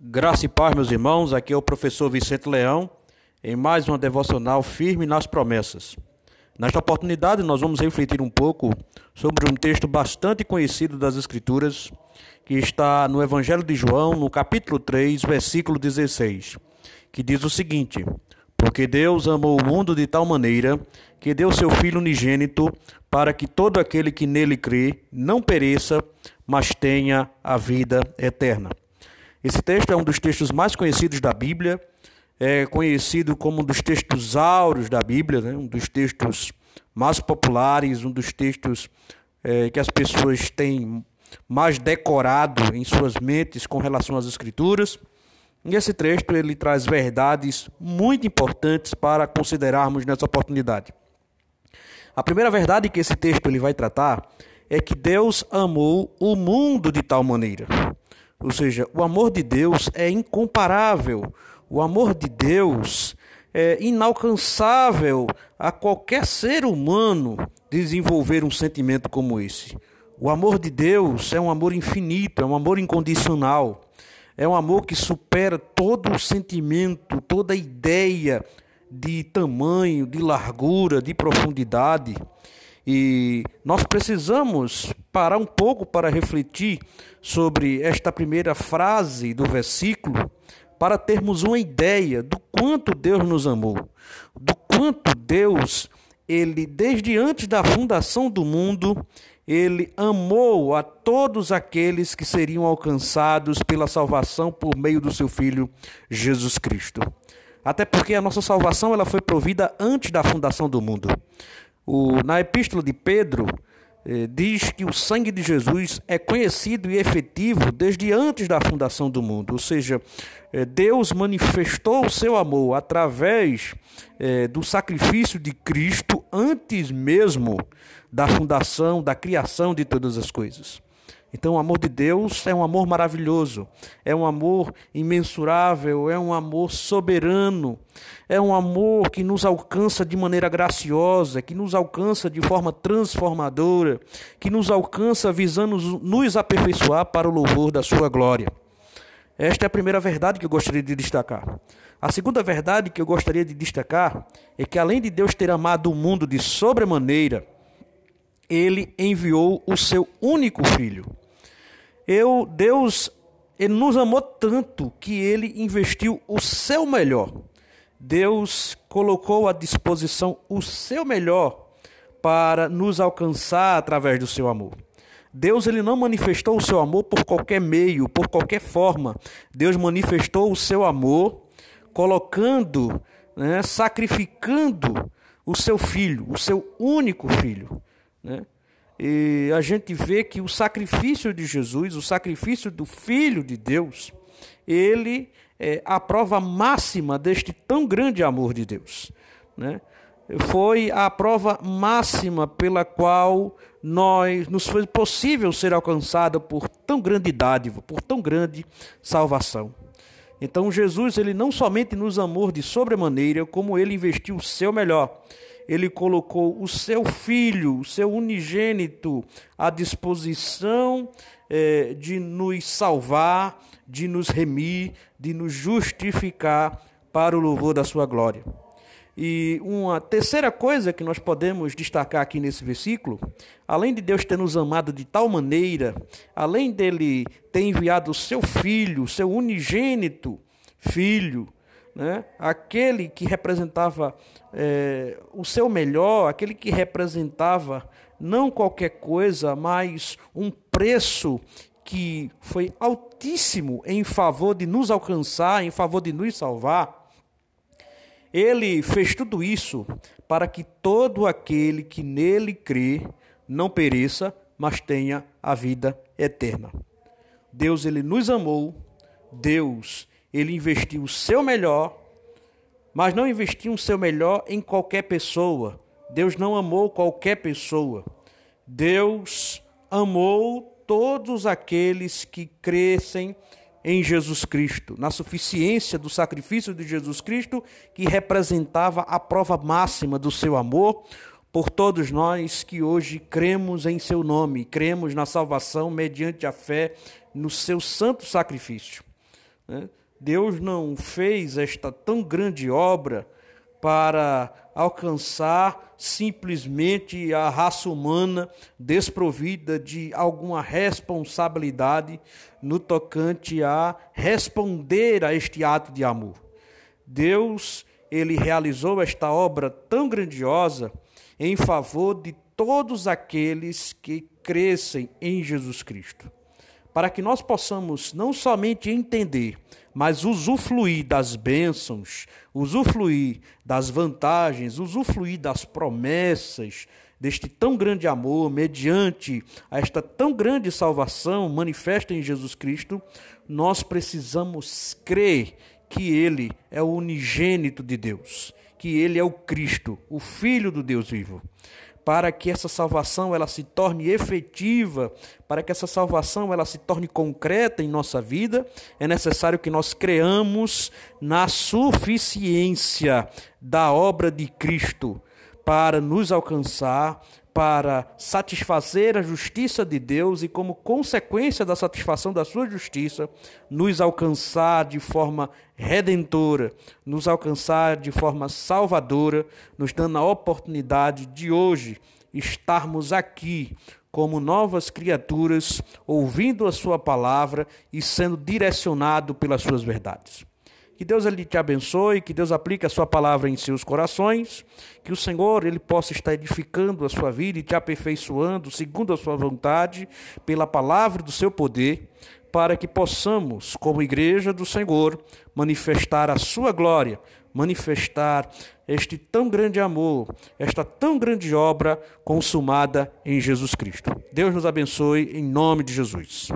Graça e paz, meus irmãos. Aqui é o professor Vicente Leão, em mais uma devocional firme nas promessas. Nesta oportunidade, nós vamos refletir um pouco sobre um texto bastante conhecido das Escrituras, que está no Evangelho de João, no capítulo 3, versículo 16, que diz o seguinte: Porque Deus amou o mundo de tal maneira que deu seu Filho unigênito, para que todo aquele que nele crê não pereça, mas tenha a vida eterna. Esse texto é um dos textos mais conhecidos da Bíblia, é conhecido como um dos textos áureos da Bíblia, né? um dos textos mais populares, um dos textos é, que as pessoas têm mais decorado em suas mentes com relação às Escrituras. E esse texto ele traz verdades muito importantes para considerarmos nessa oportunidade. A primeira verdade que esse texto ele vai tratar é que Deus amou o mundo de tal maneira. Ou seja, o amor de Deus é incomparável. O amor de Deus é inalcançável a qualquer ser humano desenvolver um sentimento como esse. O amor de Deus é um amor infinito, é um amor incondicional. É um amor que supera todo o sentimento, toda a ideia de tamanho, de largura, de profundidade. E nós precisamos parar um pouco para refletir sobre esta primeira frase do versículo, para termos uma ideia do quanto Deus nos amou, do quanto Deus, ele desde antes da fundação do mundo, ele amou a todos aqueles que seriam alcançados pela salvação por meio do seu filho Jesus Cristo. Até porque a nossa salvação ela foi provida antes da fundação do mundo. O, na epístola de Pedro, eh, diz que o sangue de Jesus é conhecido e efetivo desde antes da fundação do mundo. Ou seja, eh, Deus manifestou o seu amor através eh, do sacrifício de Cristo antes mesmo da fundação, da criação de todas as coisas. Então, o amor de Deus é um amor maravilhoso, é um amor imensurável, é um amor soberano, é um amor que nos alcança de maneira graciosa, que nos alcança de forma transformadora, que nos alcança visando nos aperfeiçoar para o louvor da Sua glória. Esta é a primeira verdade que eu gostaria de destacar. A segunda verdade que eu gostaria de destacar é que, além de Deus ter amado o mundo de sobremaneira, ele enviou o seu único filho. Eu, Deus, ele nos amou tanto que ele investiu o seu melhor. Deus colocou à disposição o seu melhor para nos alcançar através do seu amor. Deus ele não manifestou o seu amor por qualquer meio, por qualquer forma. Deus manifestou o seu amor colocando, né, sacrificando o seu filho, o seu único filho. Né? E a gente vê que o sacrifício de Jesus, o sacrifício do Filho de Deus, ele é a prova máxima deste tão grande amor de Deus. Né? Foi a prova máxima pela qual nós nos foi possível ser alcançado por tão grande dádiva, por tão grande salvação. Então Jesus, ele não somente nos amou de sobremaneira, como ele investiu o seu melhor ele colocou o seu filho, o seu unigênito, à disposição é, de nos salvar, de nos remir, de nos justificar para o louvor da sua glória. E uma terceira coisa que nós podemos destacar aqui nesse versículo, além de Deus ter nos amado de tal maneira, além dele ter enviado o seu filho, seu unigênito filho, né? aquele que representava é, o seu melhor, aquele que representava não qualquer coisa, mas um preço que foi altíssimo em favor de nos alcançar, em favor de nos salvar. Ele fez tudo isso para que todo aquele que nele crê não pereça, mas tenha a vida eterna. Deus ele nos amou, Deus ele investiu o seu melhor, mas não investiu o seu melhor em qualquer pessoa. Deus não amou qualquer pessoa. Deus amou todos aqueles que crescem em Jesus Cristo, na suficiência do sacrifício de Jesus Cristo, que representava a prova máxima do seu amor por todos nós que hoje cremos em seu nome, cremos na salvação mediante a fé no seu santo sacrifício. Né? Deus não fez esta tão grande obra para alcançar simplesmente a raça humana desprovida de alguma responsabilidade no tocante a responder a este ato de amor. Deus, ele realizou esta obra tão grandiosa em favor de todos aqueles que crescem em Jesus Cristo para que nós possamos não somente entender, mas usufruir das bênçãos, usufruir das vantagens, usufruir das promessas deste tão grande amor, mediante esta tão grande salvação manifesta em Jesus Cristo, nós precisamos crer que Ele é o unigênito de Deus, que Ele é o Cristo, o Filho do Deus vivo para que essa salvação ela se torne efetiva, para que essa salvação ela se torne concreta em nossa vida, é necessário que nós creamos na suficiência da obra de Cristo para nos alcançar, para satisfazer a justiça de Deus e, como consequência da satisfação da sua justiça, nos alcançar de forma redentora, nos alcançar de forma salvadora, nos dando a oportunidade de hoje estarmos aqui como novas criaturas, ouvindo a sua palavra e sendo direcionado pelas suas verdades. Que Deus ele te abençoe, que Deus aplique a sua palavra em seus corações, que o Senhor ele possa estar edificando a sua vida e te aperfeiçoando segundo a sua vontade, pela palavra do seu poder, para que possamos, como igreja do Senhor, manifestar a sua glória, manifestar este tão grande amor, esta tão grande obra consumada em Jesus Cristo. Deus nos abençoe em nome de Jesus.